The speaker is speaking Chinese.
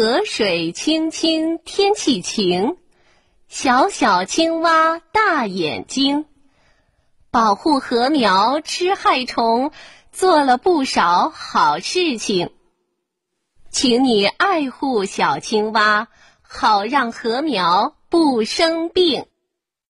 河水清清天气晴小小青蛙大眼睛。保护禾苗吃害虫做了不少好事情。请你爱护小青蛙好让禾苗不生病。